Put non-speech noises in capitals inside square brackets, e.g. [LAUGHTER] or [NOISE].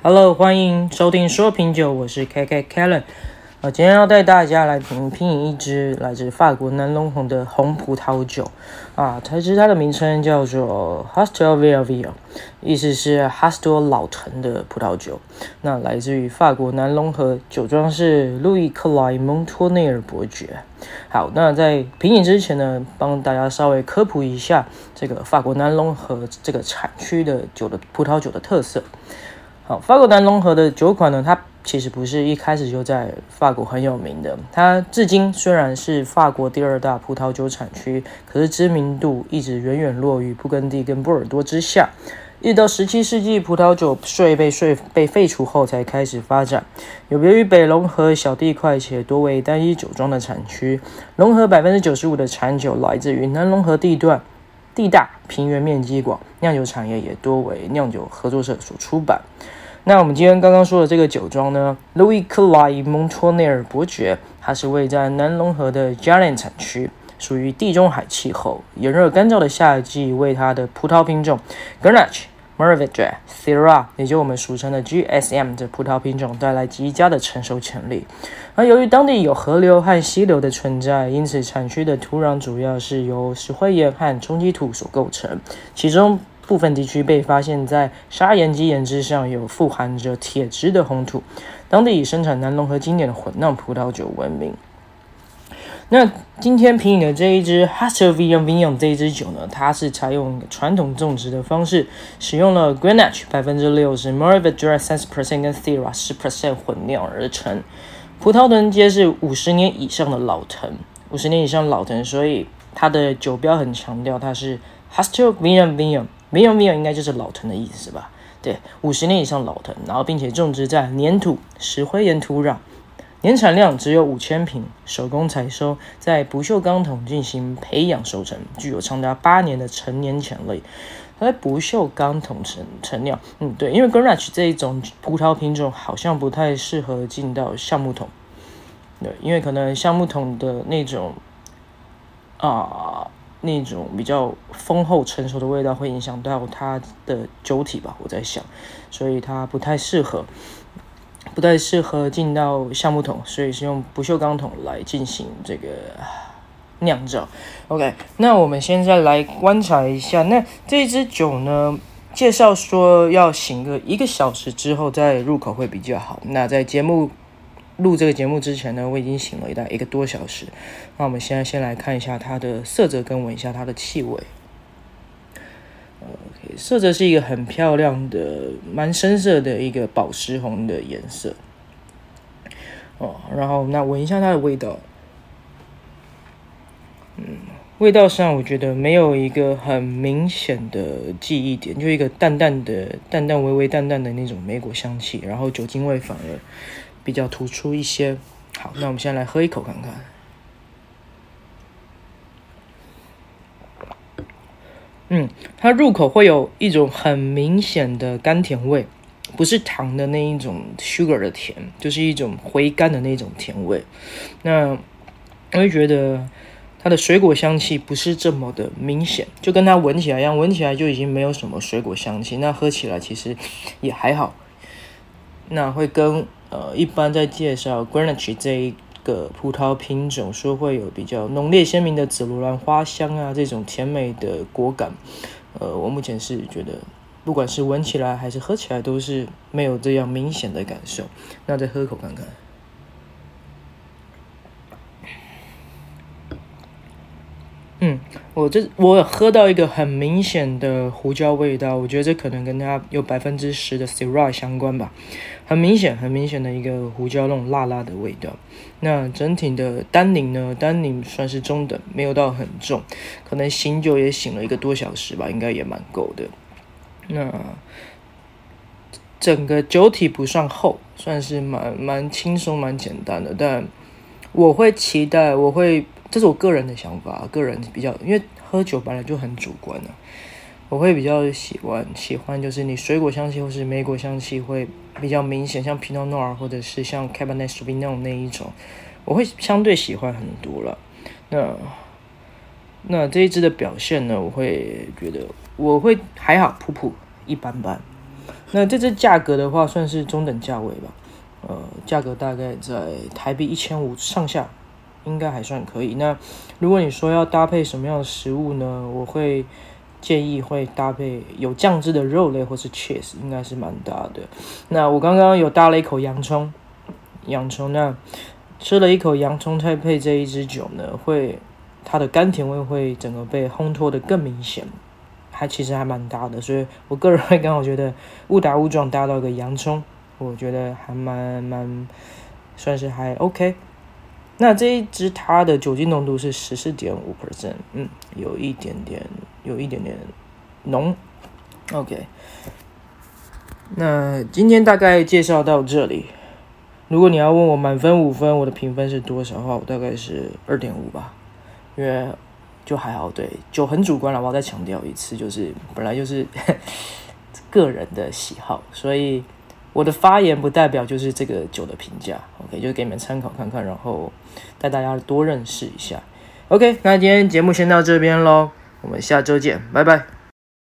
Hello，欢迎收听说品酒，我是 KK Kellen。呃，今天要带大家来品品一支来自法国南龙红的红葡萄酒啊，它其实它的名称叫做 Hastel velve 意思是哈斯托老藤的葡萄酒。那来自于法国南龙河，酒庄是路易克莱蒙托内尔伯爵。好，那在品饮之前呢，帮大家稍微科普一下这个法国南龙河这个产区的酒的葡萄酒的特色。好，法国南龙河的酒款呢，它其实不是一开始就在法国很有名的。它至今虽然是法国第二大葡萄酒产区，可是知名度一直远远落于布根地跟波尔多之下。一直到十七世纪葡萄酒税被税被废除后，才开始发展。有别于北龙河小地块且多为单一酒庄的产区，龙河百分之九十五的产酒来自于南龙河地段，地大平原面积广，酿酒产业也多为酿酒合作社所出版。那我们今天刚刚说的这个酒庄呢，路易克莱蒙托内尔伯爵，它是位在南龙河的加连产区，属于地中海气候，炎热干燥的夏季为它的葡萄品种 Grenache、Mourvedre、Syrah，也就我们俗称的 GSM 的葡萄品种带来极佳的成熟潜力。而由于当地有河流和溪流的存在，因此产区的土壤主要是由石灰岩和冲积土所构成，其中。部分地区被发现，在砂岩基岩之上有富含着铁质的红土。当地以生产南龙河经典的混酿葡萄酒闻名。那今天品饮的这一支 Hastel Vieille Vigne 这一支酒呢，它是采用传统种植的方式，使用了 Grenache 百分之六十，Mourvedre 三十 percent 跟 Syrah 十 percent 混酿而成。葡萄藤皆是五十年以上的老藤，五十年以上老藤，所以它的酒标很强调它是 Hastel Vieille Vigne。没有没有，应该就是老藤的意思吧？对，五十年以上老藤，然后并且种植在黏土、石灰岩土壤，年产量只有五千瓶，手工采收，在不锈钢桶进行培养收成，具有长达八年的成年潜力。它在不锈钢桶成成酿，嗯，对，因为 Grenache 这一种葡萄品种好像不太适合进到橡木桶，对，因为可能橡木桶的那种啊。那种比较丰厚成熟的味道会影响到它的酒体吧，我在想，所以它不太适合，不太适合进到橡木桶，所以是用不锈钢桶来进行这个酿造。OK，那我们现在来观察一下，那这支酒呢，介绍说要醒个一个小时之后再入口会比较好。那在节目。录这个节目之前呢，我已经醒了一大一个多小时。那我们现在先来看一下它的色泽，跟闻一下它的气味。OK，色泽是一个很漂亮的、蛮深色的一个宝石红的颜色。哦，然后那闻一下它的味道。嗯，味道上我觉得没有一个很明显的记忆点，就一个淡淡的、淡淡、微微淡淡的那种莓果香气，然后酒精味反而。比较突出一些。好，那我们先来喝一口看看。嗯，它入口会有一种很明显的甘甜味，不是糖的那一种 sugar 的甜，就是一种回甘的那种甜味。那我会觉得它的水果香气不是这么的明显，就跟它闻起来一样，闻起来就已经没有什么水果香气。那喝起来其实也还好。那会跟。呃，一般在介绍 Grenache 这一个葡萄品种，说会有比较浓烈鲜明的紫罗兰花香啊，这种甜美的果感。呃，我目前是觉得，不管是闻起来还是喝起来，都是没有这样明显的感受。那再喝一口看看。嗯，我这我喝到一个很明显的胡椒味道，我觉得这可能跟它有百分之十的 Syrah 相关吧，很明显，很明显的一个胡椒那种辣辣的味道。那整体的单宁呢？单宁算是中等，没有到很重，可能醒酒也醒了一个多小时吧，应该也蛮够的。那整个酒体不算厚，算是蛮蛮轻松、蛮简单的，但我会期待，我会。这是我个人的想法，个人比较，因为喝酒本来就很主观的，我会比较喜欢喜欢就是你水果香气或是莓果香气会比较明显，像 Pino Noir 或者是像 Cabernet Sauvignon 那一种，我会相对喜欢很多了。那那这一支的表现呢，我会觉得我会还好，普普一般般。那这支价格的话，算是中等价位吧。呃，价格大概在台币一千五上下，应该还算可以。那如果你说要搭配什么样的食物呢？我会建议会搭配有酱汁的肉类或是 cheese，应该是蛮搭的。那我刚刚有搭了一口洋葱，洋葱那吃了一口洋葱，再配这一支酒呢，会它的甘甜味会整个被烘托得更明显。还其实还蛮搭的，所以我个人会刚好觉得误打误撞搭到一个洋葱，我觉得还蛮蛮算是还 OK。那这一支它的酒精浓度是十四点五 percent，嗯，有一点点有一点点浓。OK，那今天大概介绍到这里。如果你要问我满分五分我的评分是多少的话，我大概是二点五吧，因为。就还好，对，酒很主观了，我要再强调一次，就是本来就是 [LAUGHS] 个人的喜好，所以我的发言不代表就是这个酒的评价，OK，就是给你们参考看看，然后带大家多认识一下，OK，那今天节目先到这边喽，我们下周见，拜拜。